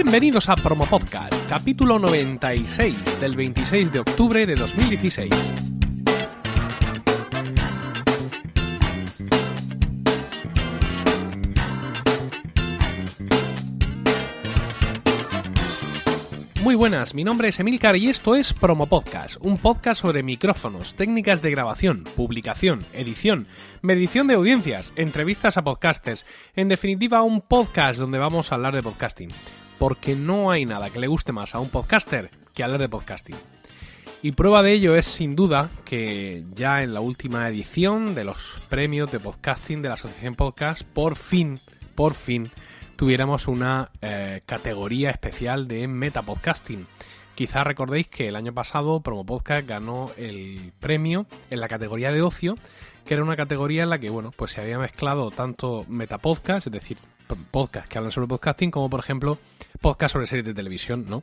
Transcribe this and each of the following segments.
Bienvenidos a Promo Podcast, capítulo 96 del 26 de octubre de 2016. Muy buenas, mi nombre es Emilcar y esto es Promo Podcast, un podcast sobre micrófonos, técnicas de grabación, publicación, edición, medición de audiencias, entrevistas a podcasters, en definitiva un podcast donde vamos a hablar de podcasting, porque no hay nada que le guste más a un podcaster que hablar de podcasting. Y prueba de ello es sin duda que ya en la última edición de los premios de podcasting de la Asociación Podcast, por fin, por fin, tuviéramos una eh, categoría especial de metapodcasting. Quizás recordéis que el año pasado Promo Podcast ganó el premio en la categoría de ocio, que era una categoría en la que, bueno, pues se había mezclado tanto metapodcast, es decir, podcast que hablan sobre podcasting, como por ejemplo podcast sobre series de televisión, ¿no?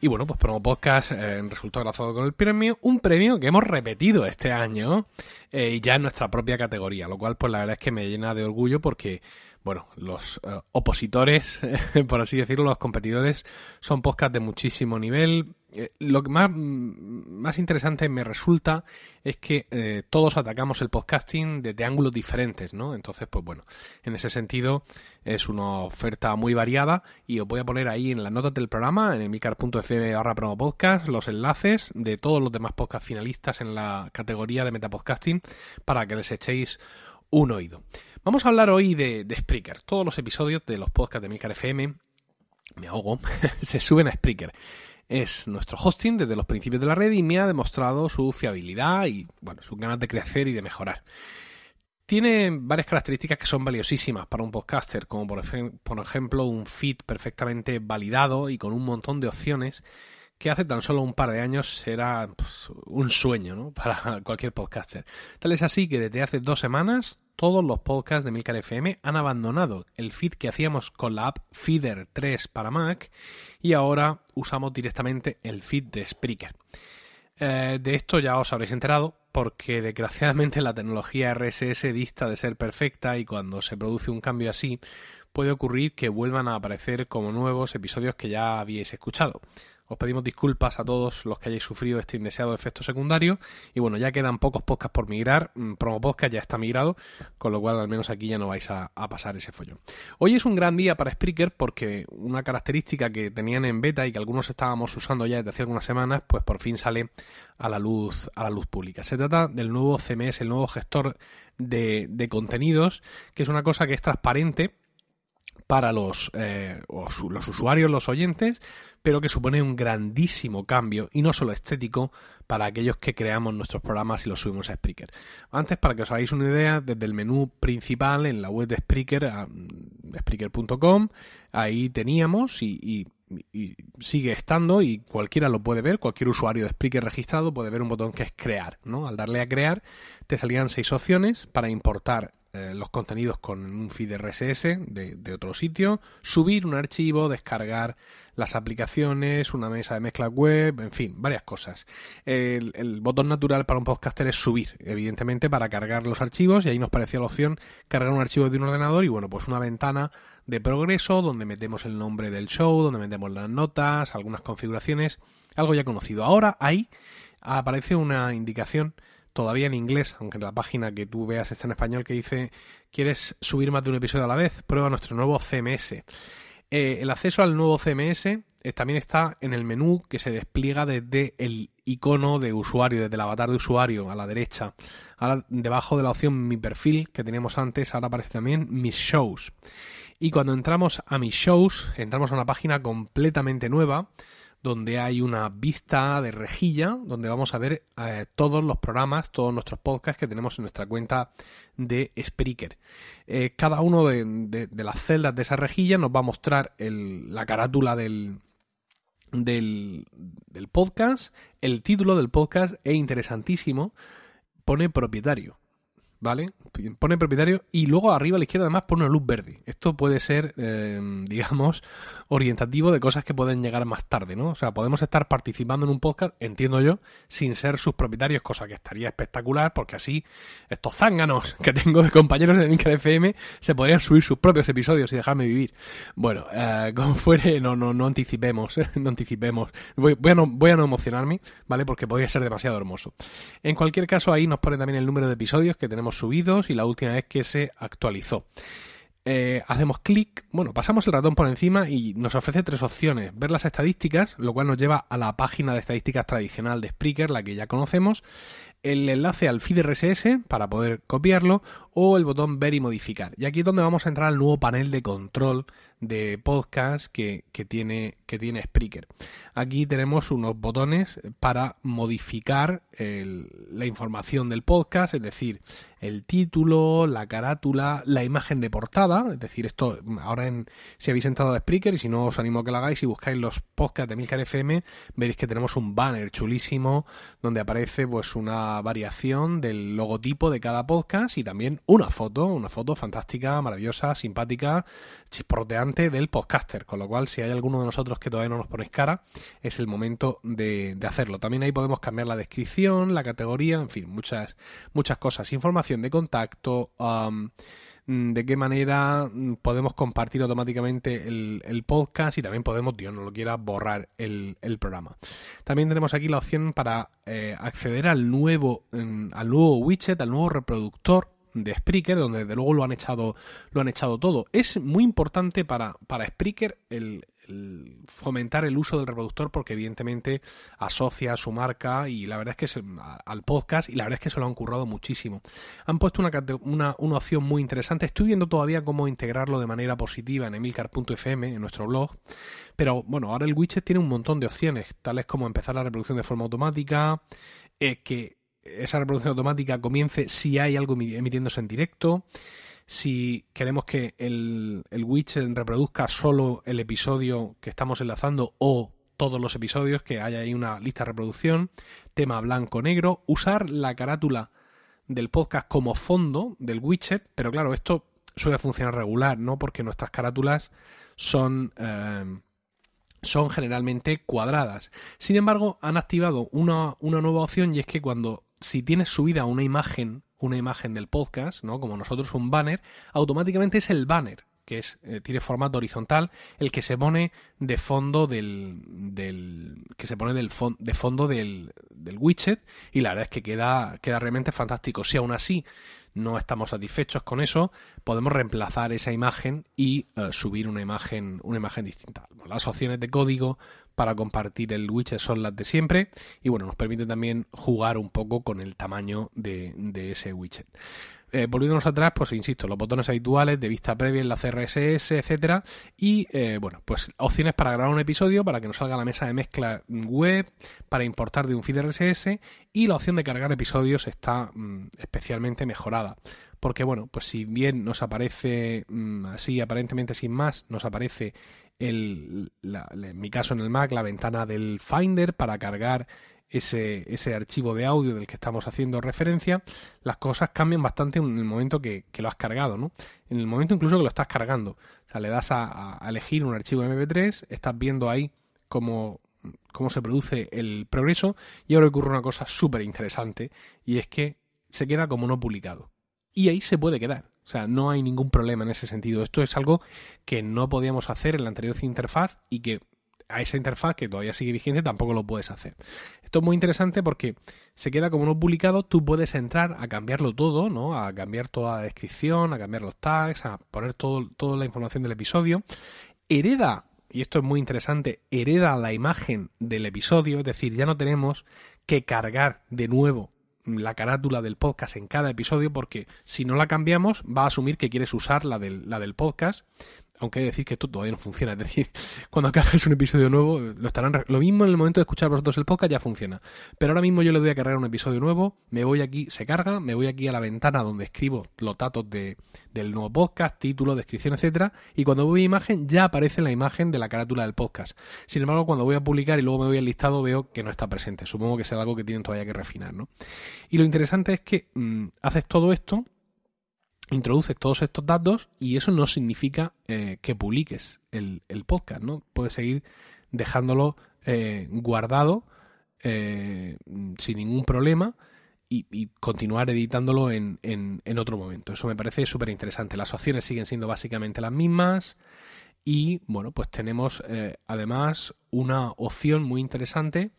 Y bueno, pues Promo Podcast eh, resultó agradado con el premio, un premio que hemos repetido este año eh, ya en nuestra propia categoría, lo cual pues la verdad es que me llena de orgullo porque bueno, los eh, opositores, por así decirlo, los competidores, son podcasts de muchísimo nivel. Eh, lo que más, más interesante me resulta es que eh, todos atacamos el podcasting desde ángulos diferentes, ¿no? Entonces, pues bueno, en ese sentido es una oferta muy variada y os voy a poner ahí en las notas del programa, en emilcar.fm barra podcast, los enlaces de todos los demás podcast finalistas en la categoría de metapodcasting para que les echéis un oído. Vamos a hablar hoy de, Spreaker. Todos los episodios de los podcasts de Milcar FM, me ahogo, se suben a Spreaker. Es nuestro hosting desde los principios de la red y me ha demostrado su fiabilidad y bueno, sus ganas de crecer y de mejorar. Tiene varias características que son valiosísimas para un podcaster, como por, por ejemplo un feed perfectamente validado y con un montón de opciones que hace tan solo un par de años era pues, un sueño ¿no? para cualquier podcaster. Tal es así que desde hace dos semanas todos los podcasts de Milcar FM han abandonado el feed que hacíamos con la app Feeder 3 para Mac y ahora usamos directamente el feed de Spreaker. Eh, de esto ya os habréis enterado porque desgraciadamente la tecnología RSS dista de ser perfecta y cuando se produce un cambio así puede ocurrir que vuelvan a aparecer como nuevos episodios que ya habíais escuchado. Os pedimos disculpas a todos los que hayáis sufrido este indeseado efecto secundario. Y bueno, ya quedan pocos podcasts por migrar. Mm, Promo Podcast ya está migrado, con lo cual al menos aquí ya no vais a, pasar ese follón. Hoy es un gran día para Spreaker porque una característica que tenían en beta y que algunos estábamos usando ya desde hace algunas semanas, pues por fin sale a la luz, a la luz pública. Se trata del nuevo CMS, el nuevo gestor de, contenidos, que es una cosa que es transparente para los, eh, los usuarios, los oyentes, pero que supone un grandísimo cambio y no solo estético para aquellos que creamos nuestros programas y los subimos a Spreaker. Antes, para que os hagáis una idea, desde el menú principal en la web de Spreaker, Spreaker.com, ahí teníamos y, sigue estando y cualquiera lo puede ver, cualquier usuario de Spreaker registrado puede ver un botón que es crear, ¿no? Al darle a crear te salían seis opciones para importar eh, los contenidos con un feed RSS de, otro sitio, subir un archivo, descargar las aplicaciones, una mesa de mezcla web, en fin, varias cosas. El, el, botón natural para un podcaster es subir, evidentemente, para cargar los archivos y ahí nos parecía la opción cargar un archivo de un ordenador y bueno, pues una ventana de progreso donde metemos el nombre del show, donde metemos las notas, algunas configuraciones, algo ya conocido. Ahora ahí aparece una indicación todavía en inglés, aunque la página que tú veas está en español, que dice, ¿quieres subir más de un episodio a la vez? Prueba nuestro nuevo CMS. Eh, el acceso al nuevo CMS eh, también está en el menú que se despliega desde el icono de usuario, desde el avatar de usuario a la derecha. Ahora, debajo de la opción Mi perfil que teníamos antes, ahora aparece también Mis shows. Y cuando entramos a Mis shows, entramos a una página completamente nueva donde hay una vista de rejilla, donde vamos a ver eh, todos los programas, todos nuestros podcasts que tenemos en nuestra cuenta de Spreaker. Eh, cada uno de, las celdas de esa rejilla nos va a mostrar la carátula del, del, del podcast, el título del podcast e interesantísimo, pone propietario. ¿Vale? Pone propietario y luego arriba a la izquierda además pone una luz verde. Esto puede ser, eh, digamos, orientativo de cosas que pueden llegar más tarde, ¿no? O sea, podemos estar participando en un podcast, entiendo yo, sin ser sus propietarios, cosa que estaría espectacular porque así estos zánganos que tengo de compañeros en Inca FM se podrían subir sus propios episodios y dejarme vivir. Bueno, eh, como fuere, no, no, no anticipemos, no anticipemos. Voy, a no, voy a no emocionarme, ¿vale? Porque podría ser demasiado hermoso. En cualquier caso, ahí nos pone también el número de episodios que tenemos subidos y la última vez que se actualizó. Eh, hacemos clic, bueno, pasamos el ratón por encima y nos ofrece tres opciones. Ver las estadísticas, lo cual nos lleva a la página de estadísticas tradicional de Spreaker, la que ya conocemos, el enlace al feed RSS para poder copiarlo o el botón ver y modificar. Y aquí es donde vamos a entrar al nuevo panel de control de podcast que, tiene, que tiene Spreaker. Aquí tenemos unos botones para modificar la información del podcast, es decir, el título, la carátula, la imagen de portada, es decir, esto ahora en, si habéis entrado a Spreaker y si no os animo a que lo hagáis y buscáis los podcasts de Milcar FM, veréis que tenemos un banner chulísimo donde aparece pues una variación del logotipo de cada podcast y también una foto, una foto fantástica, maravillosa, simpática, chisporteante del podcaster, con lo cual si hay alguno de nosotros que todavía no nos ponéis cara, es el momento de, hacerlo. También ahí podemos cambiar la descripción, la categoría, en fin, muchas, muchas cosas, información de contacto, de qué manera podemos compartir automáticamente el, podcast y también podemos, Dios no lo quiera, borrar el, programa. También tenemos aquí la opción para eh, acceder al nuevo, al nuevo widget, al nuevo reproductor de Spreaker, donde desde luego lo han echado, lo han echado todo. Es muy importante para, para Spreaker el, fomentar el uso del reproductor porque evidentemente asocia a su marca y la verdad es que al podcast y la verdad es que se lo han currado muchísimo. Han puesto una, una, una, opción muy interesante. Estoy viendo todavía cómo integrarlo de manera positiva en emilcar.fm, en nuestro blog. Pero bueno, ahora el widget tiene un montón de opciones, tales como empezar la reproducción de forma automática, eh, que esa reproducción automática comience si hay algo emitiéndose en directo, si queremos que el, el widget reproduzca solo el episodio que estamos enlazando o todos los episodios, que haya ahí una lista de reproducción, tema blanco-negro, usar la carátula del podcast como fondo del widget, pero claro, esto suele funcionar regular, ¿no? Porque nuestras carátulas son... Eh, son generalmente cuadradas. Sin embargo, han activado una, una nueva opción y es que cuando si tienes subida una imagen, una imagen del podcast, ¿no? Como nosotros un banner, automáticamente es el banner que es eh, tiene formato horizontal, el que se pone de fondo del, del que se pone del de fondo del, del, widget y la verdad es que queda, queda realmente fantástico. Si aún así no estamos satisfechos con eso, podemos reemplazar esa imagen y eh, subir una imagen, una imagen distinta. Las opciones de código para compartir el widget son las de siempre y bueno, nos permite también jugar un poco con el tamaño de, ese widget. Eh, volviéndonos atrás, pues insisto, los botones habituales de vista previa, la RSS, etcétera, y eh, bueno, pues opciones para grabar un episodio, para que nos salga la mesa de mezcla web, para importar de un feed RSS, y la opción de cargar episodios está mm, especialmente mejorada. Porque bueno, pues si bien nos aparece mm, así aparentemente sin más, nos aparece en mi caso en el Mac, la ventana del Finder para cargar ese, archivo de audio del que estamos haciendo referencia, las cosas cambian bastante en el momento que, lo has cargado, ¿no? En el momento incluso que lo estás cargando. O sea, le das a, elegir un archivo MP3, estás viendo ahí cómo se produce el progreso y ahora ocurre una cosa súper interesante y es que se queda como no publicado. Y ahí se puede quedar. O sea, no hay ningún problema en ese sentido. Esto es algo que no podíamos hacer en la anterior interfaz y que a esa interfaz que todavía sigue vigente tampoco lo puedes hacer. Esto es muy interesante porque se queda como no publicado, tú puedes entrar a cambiarlo todo, ¿no? A cambiar toda la descripción, a cambiar los tags, a poner todo, toda la información del episodio. Hereda, y esto es muy interesante, hereda la imagen del episodio, es decir, ya no tenemos que cargar de nuevo la carátula del podcast en cada episodio porque si no la cambiamos va a asumir que quieres usar la del, la del podcast aunque hay que decir que esto todavía no funciona. Es decir, cuando cargues un episodio nuevo, lo estarán. Lo mismo en el momento de escuchar vosotros el podcast ya funciona. Pero ahora mismo yo le doy a cargar un episodio nuevo, me voy aquí, se carga, me voy aquí a la ventana donde escribo los datos de, del nuevo podcast, título, descripción, etcétera, y cuando voy a imagen ya aparece la imagen de la carátula del podcast. Sin embargo, cuando voy a publicar y luego me voy al listado, veo que no está presente. Supongo que es algo que tienen todavía que refinar, ¿no? Y lo interesante es que mm, haces todo esto introduces todos estos datos y eso no significa eh, que publiques el, podcast, ¿no? Puedes seguir dejándolo eh, guardado eh, sin ningún problema y, continuar editándolo en, en, otro momento. Eso me parece súper interesante. Las opciones siguen siendo básicamente las mismas y bueno, pues tenemos además una opción muy interesante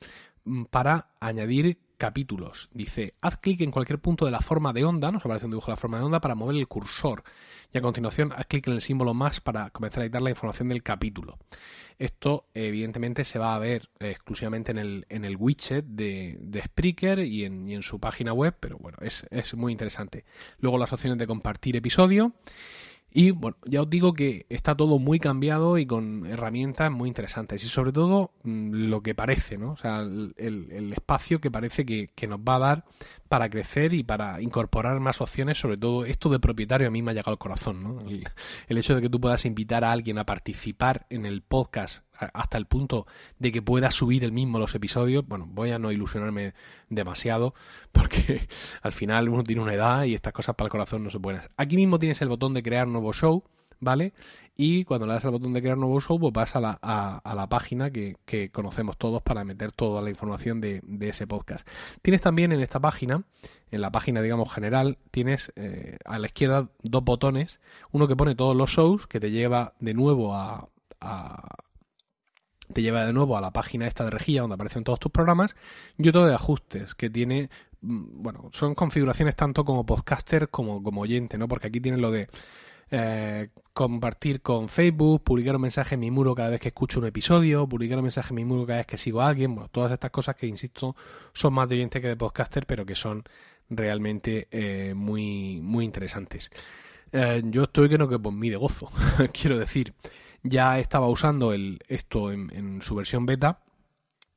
mm, para añadir capítulos. Dice, haz clic en cualquier punto de la forma de onda, nos aparece un dibujo de la forma de onda para mover el cursor. Y a continuación, haz clic en el símbolo más para comenzar a editar la información del capítulo. Esto, evidentemente, se va a ver exclusivamente en el, en el widget de, de Spreaker y en, y en, su página web, pero bueno, es, es muy interesante. Luego las opciones de compartir episodio y bueno, ya os digo que está todo muy cambiado y con herramientas muy interesantes. Y sobre todo mm, lo que parece, ¿no? O sea, el, espacio que parece que, nos va a dar para crecer y para incorporar más opciones. Sobre todo esto de propietario a mí me ha llegado al corazón, ¿no? el hecho de que tú puedas invitar a alguien a participar en el podcast hasta el punto de que pueda subir el mismo los episodios, bueno, voy a no ilusionarme demasiado porque al final uno tiene una edad y estas cosas para el corazón no pueden hacer. Aquí mismo tienes el botón de crear nuevo show, ¿vale? Y cuando le das al botón de crear nuevo show, pues vas a la, a, la página que, conocemos todos para meter toda la información de, ese podcast. Tienes también en esta página, en la página, digamos, general, tienes eh, a la izquierda dos botones. Uno que pone todos los shows, que te lleva de nuevo a, te lleva de nuevo a la página esta de rejilla donde aparecen todos tus programas y otro de ajustes que tiene mm, bueno son configuraciones tanto como podcaster como como oyente no porque aquí tienes lo de eh, compartir con Facebook, publicar un mensaje en mi muro cada vez que escucho un episodio, publicar un mensaje en mi muro cada vez que sigo a alguien, bueno, todas estas cosas que, insisto, son más de oyente que de podcaster, pero que son realmente eh, muy, muy interesantes. Eh, yo estoy que no que por mí de gozo, quiero decir ya estaba usando el, esto en, su versión beta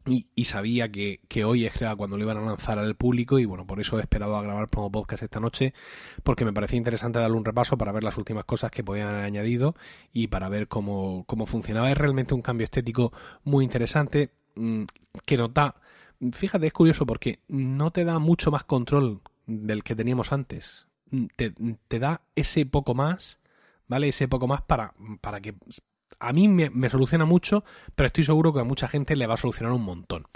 y, sabía que, hoy es cuando lo iban a lanzar al público y bueno, por eso he esperado a grabar como podcast esta noche porque me parecía interesante darle un repaso para ver las últimas cosas que podían haber añadido y para ver cómo, cómo funcionaba. Es realmente un cambio estético muy interesante mm, que nota, fíjate, es curioso porque no te da mucho más control del que teníamos antes. Te, te da ese poco más ¿vale? Ese poco más para, para que a mí me, soluciona mucho, pero estoy seguro que a mucha gente le va a solucionar un montón.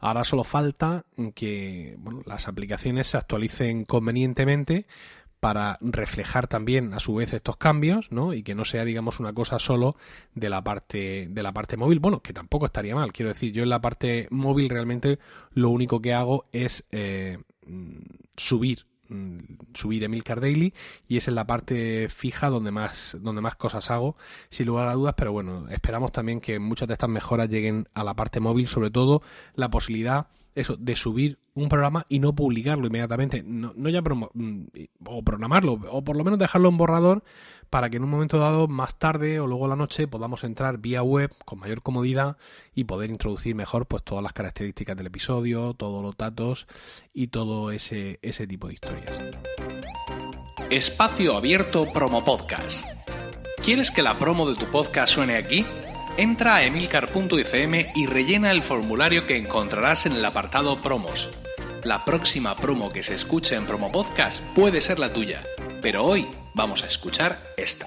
Ahora solo falta que las aplicaciones se actualicen convenientemente para reflejar también a su vez estos cambios, ¿no? Y que no sea, digamos, una cosa solo de la parte de la parte móvil. Bueno, que tampoco estaría mal. Quiero decir, yo en la parte móvil realmente lo único que hago es eh, subir Mm, subir Emilcar Daily y es en la parte fija donde más donde más cosas hago sin lugar a dudas pero bueno esperamos también que muchas de estas mejoras lleguen a la parte móvil sobre todo la posibilidad eso de subir un programa y no publicarlo inmediatamente no, no ya mm, o programarlo o por lo menos dejarlo en borrador para que en un momento dado, más tarde o luego la noche, podamos entrar vía web con mayor comodidad y poder introducir mejor pues todas las características del episodio, todos los datos y todo ese, ese tipo de historias. Espacio Abierto Promo Podcast. ¿Quieres que la promo de tu podcast suene aquí? Entra a emilcar.fm y rellena el formulario que encontrarás en el apartado Promos. La próxima promo que se escuche en Promo Podcast puede ser la tuya, pero hoy Vamos a escuchar esta.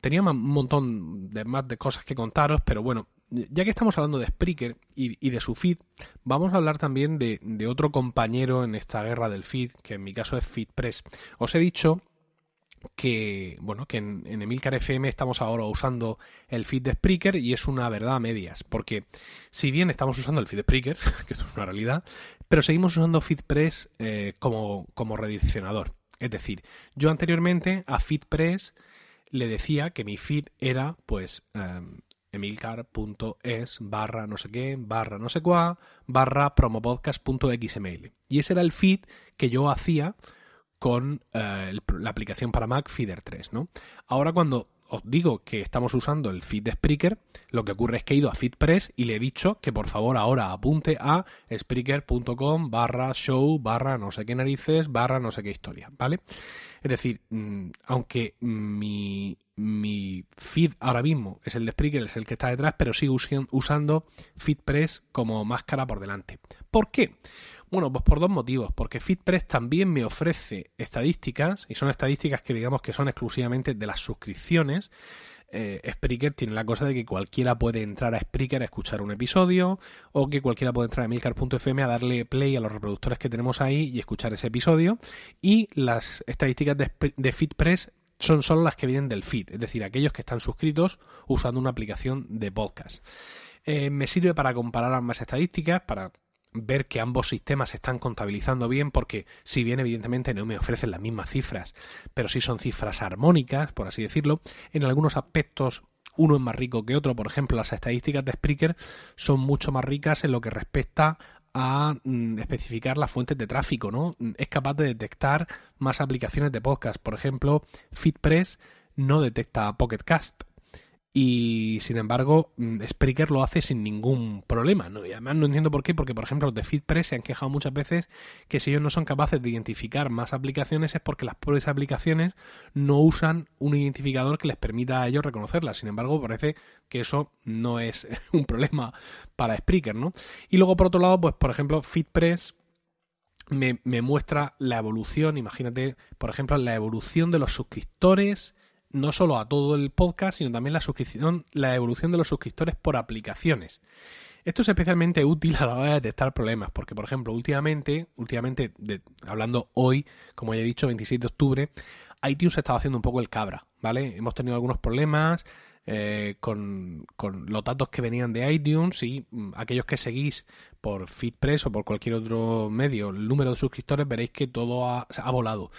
Tenía un montón de más de cosas que contaros, pero bueno, ya que estamos hablando de Spreaker y, de su feed, vamos a hablar también de, otro compañero en esta guerra del feed, que en mi caso es FeedPress. Os he dicho que bueno que en, en, Emilcar FM estamos ahora usando el feed de Spreaker y es una verdad a medias porque si bien estamos usando el feed de Spreaker que esto es una realidad pero seguimos usando FeedPress eh, como, como es decir yo anteriormente a FeedPress le decía que mi feed era pues em, emilcar.es barra no sé qué, barra no sé cuá, barra promopodcast.xml. Y ese era el feed que yo hacía con eh, la aplicación para Mac Feeder 3, ¿no? Ahora cuando os digo que estamos usando el feed de Spreaker, lo que ocurre es que he ido a FeedPress y le he dicho que por favor ahora apunte a spreaker.com barra show barra no sé qué narices barra no sé qué historia, ¿vale? Es decir, mm, aunque mi, mi feed ahora mismo es el de Spreaker, es el que está detrás, pero sigo usando FeedPress como máscara por delante. ¿Por qué? Bueno, pues por dos motivos. Porque FitPress también me ofrece estadísticas, y son estadísticas que digamos que son exclusivamente de las suscripciones. Eh, Spreaker tiene la cosa de que cualquiera puede entrar a Spreaker a escuchar un episodio, o que cualquiera puede entrar a milcar.fm a darle play a los reproductores que tenemos ahí y escuchar ese episodio. Y las estadísticas de, de FitPress son solo las que vienen del feed, es decir, aquellos que están suscritos usando una aplicación de podcast. Eh, me sirve para comparar ambas estadísticas, para ver que ambos sistemas se están contabilizando bien porque si bien evidentemente no me ofrecen las mismas cifras, pero sí son cifras armónicas, por así decirlo, en algunos aspectos uno es más rico que otro, por ejemplo, las estadísticas de Spreaker son mucho más ricas en lo que respecta a mm, especificar las fuentes de tráfico, ¿no? Es capaz de detectar más aplicaciones de podcast, por ejemplo, FitPress no detecta Pocket Cast, y sin embargo mm, Spreaker lo hace sin ningún problema. ¿no? Y además no entiendo por qué, porque por ejemplo los de FeedPress se han quejado muchas veces que si ellos no son capaces de identificar más aplicaciones es porque las propias aplicaciones no usan un identificador que les permita a ellos reconocerlas. Sin embargo, parece que eso no es un problema para Spreaker, ¿no? Y luego por otro lado, pues por ejemplo FeedPress me, me muestra la evolución, imagínate, por ejemplo, la evolución de los suscriptores no solo a todo el podcast, sino también la suscripción, la evolución de los suscriptores por aplicaciones. Esto es especialmente útil a la hora de detectar problemas, porque por ejemplo, últimamente, últimamente, hablando hoy, como ya he dicho, 27 de octubre, iTunes estaba haciendo un poco el cabra, ¿vale? Hemos tenido algunos problemas eh, con, con, los datos que venían de iTunes y mm, aquellos que seguís por FeedPress o por cualquier otro medio el número de suscriptores veréis que todo ha, volado.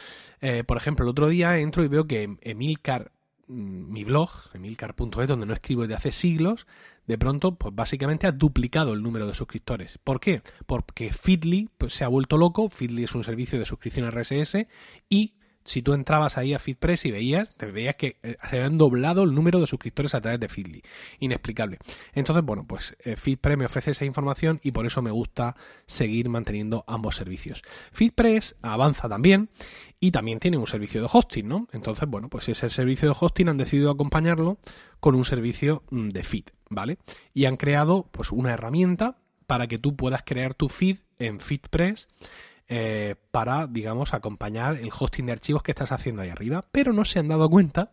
Eh, por ejemplo, el otro día entro y veo que Emilcar, mm, mi blog, emilcar.es, donde no escribo desde hace siglos, de pronto, pues básicamente ha duplicado el número de suscriptores. ¿Por qué? Porque Feedly pues, se ha vuelto loco. Feedly es un servicio de suscripción RSS y si tú entrabas ahí a FeedPress y veías, te veías que eh, se habían doblado el número de suscriptores a través de Feedly. Inexplicable. Entonces, bueno, pues eh, FeedPress me ofrece esa información y por eso me gusta seguir manteniendo ambos servicios. FeedPress avanza también y también tiene un servicio de hosting, ¿no? Entonces, bueno, pues ese servicio de hosting han decidido acompañarlo con un servicio mm, de feed, ¿vale? Y han creado pues una herramienta para que tú puedas crear tu feed en FeedPress eh, para, digamos, acompañar el hosting de archivos que estás haciendo ahí arriba, pero no se han dado cuenta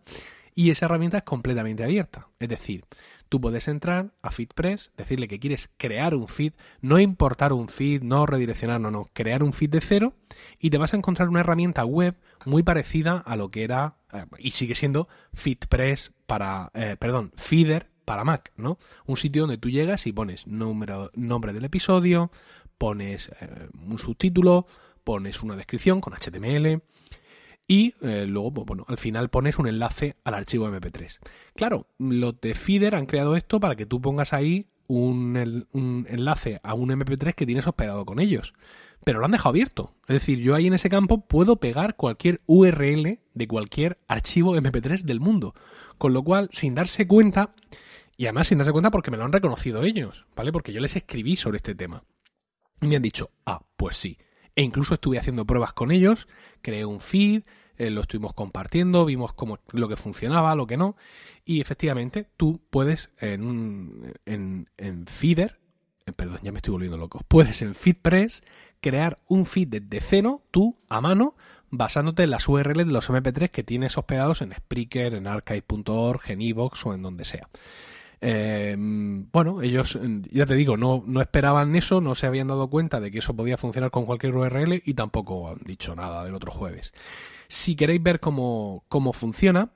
y esa herramienta es completamente abierta. Es decir, tú puedes entrar a FeedPress, decirle que quieres crear un feed, no importar un feed, no redireccionar, no, no, crear un feed de cero y te vas a encontrar una herramienta web muy parecida a lo que era eh, y sigue siendo FeedPress para, eh, perdón, Feeder para Mac, ¿no? Un sitio donde tú llegas y pones número, nombre del episodio, pones eh, un subtítulo, pones una descripción con HTML y eh, luego, pues, bueno, al final pones un enlace al archivo MP3. Claro, los de Feeder han creado esto para que tú pongas ahí un, un enlace a un MP3 que tienes hospedado con ellos. Pero lo han dejado abierto. Es decir, yo ahí en ese campo puedo pegar cualquier URL de cualquier archivo MP3 del mundo. Con lo cual, sin darse cuenta, y además sin darse cuenta porque me lo han reconocido ellos, ¿vale? Porque yo les escribí sobre este tema. Me han dicho, ah, pues sí. E incluso estuve haciendo pruebas con ellos, creé un feed, eh, lo estuvimos compartiendo, vimos cómo, lo que funcionaba, lo que no. Y efectivamente, tú puedes en, en, en Feeder, eh, perdón, ya me estoy volviendo loco, puedes en FeedPress crear un feed desde cero, tú, a mano, basándote en las URLs de los MP3 que tienes hospedados en Spreaker, en archive.org, en Evox o en donde sea. Eh, bueno, ellos, ya te digo, no, no esperaban eso, no se habían dado cuenta de que eso podía funcionar con cualquier URL y tampoco han dicho nada del otro jueves. Si queréis ver cómo, cómo funciona,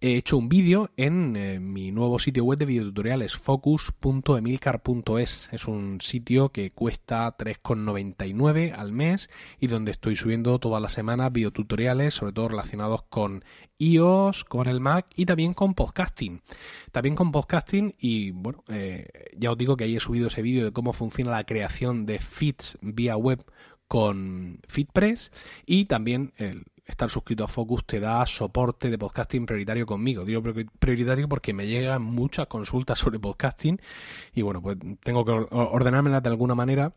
he hecho un vídeo en eh, mi nuevo sitio web de videotutoriales focus.emilcar.es. Es un sitio que cuesta 3,99 al mes y donde estoy subiendo todas las semanas videotutoriales, sobre todo relacionados con iOS, con el Mac y también con podcasting. También con podcasting y bueno, eh, ya os digo que ahí he subido ese vídeo de cómo funciona la creación de feeds vía web con FeedPress y también el estar suscrito a Focus te da soporte de podcasting prioritario conmigo. Digo prioritario porque me llegan muchas consultas sobre podcasting y bueno, pues tengo que ordenármelas de alguna manera.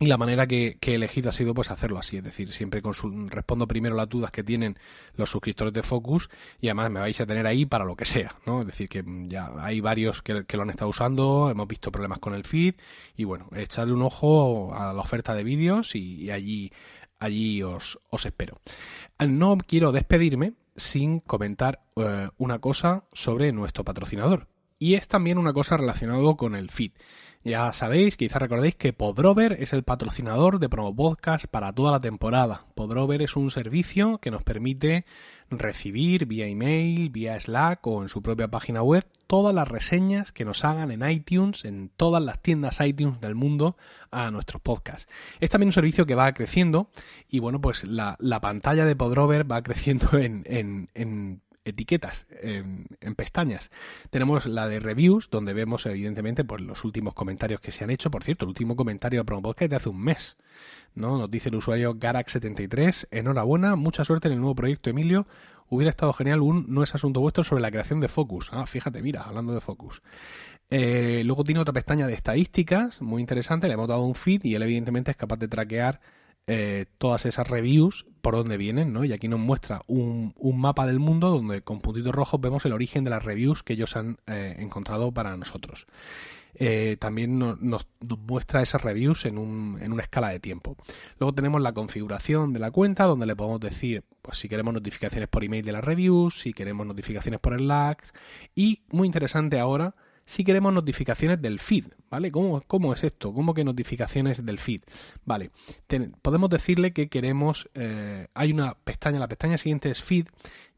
Y la manera que, he elegido ha sido pues hacerlo así, es decir, siempre respondo primero las dudas que tienen los suscriptores de Focus y además me vais a tener ahí para lo que sea, ¿no? Es decir, que ya hay varios que, lo han estado usando, hemos visto problemas con el feed y bueno, echarle un ojo a la oferta de vídeos y allí allí os, espero. No quiero despedirme sin comentar eh, una cosa sobre nuestro patrocinador. Y es también una cosa relacionada con el feed. Ya sabéis, quizás recordéis que Podrover es el patrocinador de Promo Podcast para toda la temporada. Podrover es un servicio que nos permite recibir vía email, vía Slack o en su propia página web todas las reseñas que nos hagan en iTunes, en todas las tiendas iTunes del mundo a nuestros podcasts. Es también un servicio que va creciendo y bueno, pues la, pantalla de Podrover va creciendo en, en etiquetas, en, pestañas. Tenemos la de reviews, donde vemos evidentemente pues, los últimos comentarios que se han hecho. Por cierto, el último comentario de Promo Podcast de hace un mes. ¿no? Nos dice el usuario Garax73, enhorabuena, mucha suerte en el nuevo proyecto, Emilio. Hubiera estado genial un No es asunto vuestro sobre la creación de Focus. Ah, fíjate, mira, hablando de Focus. Eh, luego tiene otra pestaña de estadísticas, muy interesante. Le hemos dado un feed y él evidentemente es capaz de traquear eh, todas esas reviews por dónde vienen, ¿no? Y aquí nos muestra un, mapa del mundo donde con puntitos rojos vemos el origen de las reviews que ellos han eh, encontrado para nosotros. Eh, también nos, muestra esas reviews en, un, en, una escala de tiempo. Luego tenemos la configuración de la cuenta, donde le podemos decir pues, si queremos notificaciones por email de las reviews, si queremos notificaciones por el Slack. Y muy interesante ahora, si queremos notificaciones del feed, ¿vale? ¿Cómo, es esto? ¿Cómo que notificaciones del feed? Vale, podemos decirle que queremos, eh, hay una pestaña, la pestaña siguiente es feed,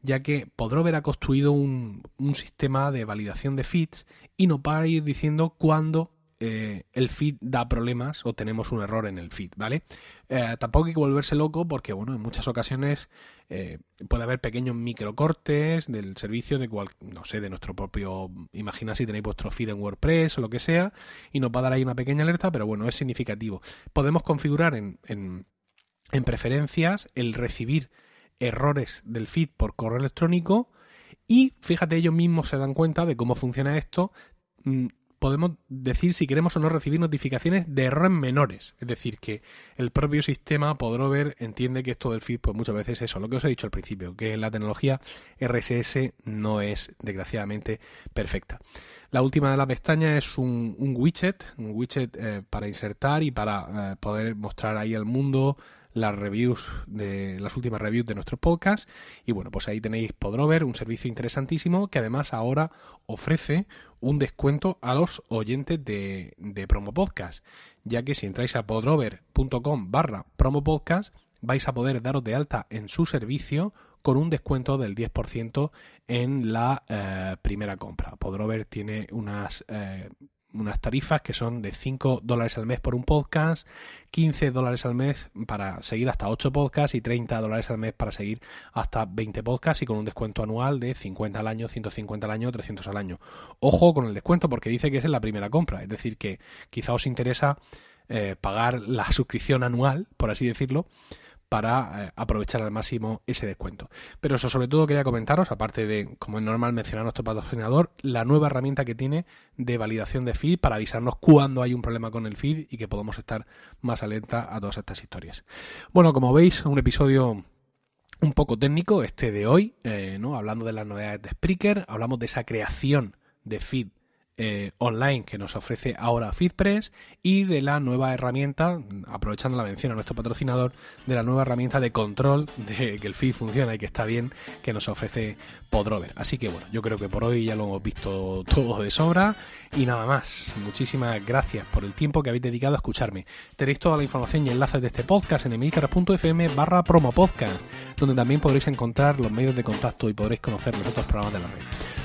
ya que Podrover ha construido un, un sistema de validación de feeds y nos va a ir diciendo cuándo eh, el feed da problemas o tenemos un error en el feed, ¿vale? Eh, tampoco hay que volverse loco porque, bueno, en muchas ocasiones eh, puede haber pequeños microcortes del servicio de cual, no sé, de nuestro propio, imagina si tenéis vuestro feed en WordPress o lo que sea y nos va a dar ahí una pequeña alerta, pero bueno, es significativo. Podemos configurar en, en, en preferencias el recibir errores del feed por correo electrónico y fíjate, ellos mismos se dan cuenta de cómo funciona esto mm, podemos decir si queremos o no recibir notificaciones de errores menores. Es decir, que el propio sistema Podrover entiende que esto del feed, pues muchas veces es eso, lo que os he dicho al principio, que la tecnología RSS no es desgraciadamente perfecta. La última de las pestañas es un, widget, un widget eh, para insertar y para eh, poder mostrar ahí al mundo las reviews de las últimas reviews de nuestros podcasts y bueno pues ahí tenéis Podrover un servicio interesantísimo que además ahora ofrece un descuento a los oyentes de, de promo podcast ya que si entráis a podrover.com barra promo podcast vais a poder daros de alta en su servicio con un descuento del 10% en la eh, primera compra. Podrover tiene unas eh, unas tarifas que son de 5 dólares al mes por un podcast, 15 dólares al mes para seguir hasta 8 podcasts y 30 dólares al mes para seguir hasta 20 podcasts y con un descuento anual de 50 al año, 150 al año, 300 al año. Ojo con el descuento porque dice que es en la primera compra, es decir, que quizá os interesa eh, pagar la suscripción anual, por así decirlo, para eh, aprovechar al máximo ese descuento. Pero eso sobre todo quería comentaros, aparte de, como es normal mencionar nuestro patrocinador, la nueva herramienta que tiene de validación de feed para avisarnos cuando hay un problema con el feed y que podamos estar más alerta a todas estas historias. Bueno, como veis, un episodio un poco técnico este de hoy, eh, ¿no? hablando de las novedades de Spreaker, hablamos de esa creación de feed eh, online que nos ofrece ahora FeedPress y de la nueva herramienta, aprovechando la mención a nuestro patrocinador, de la nueva herramienta de control de que el feed funciona y que está bien que nos ofrece Podrover. Así que bueno, yo creo que por hoy ya lo hemos visto todo de sobra y nada más. Muchísimas gracias por el tiempo que habéis dedicado a escucharme. Tenéis toda la información y enlaces de este podcast en emilcar.fm barra promopodcast, donde también podréis encontrar los medios de contacto y podréis conocer los otros programas de la red.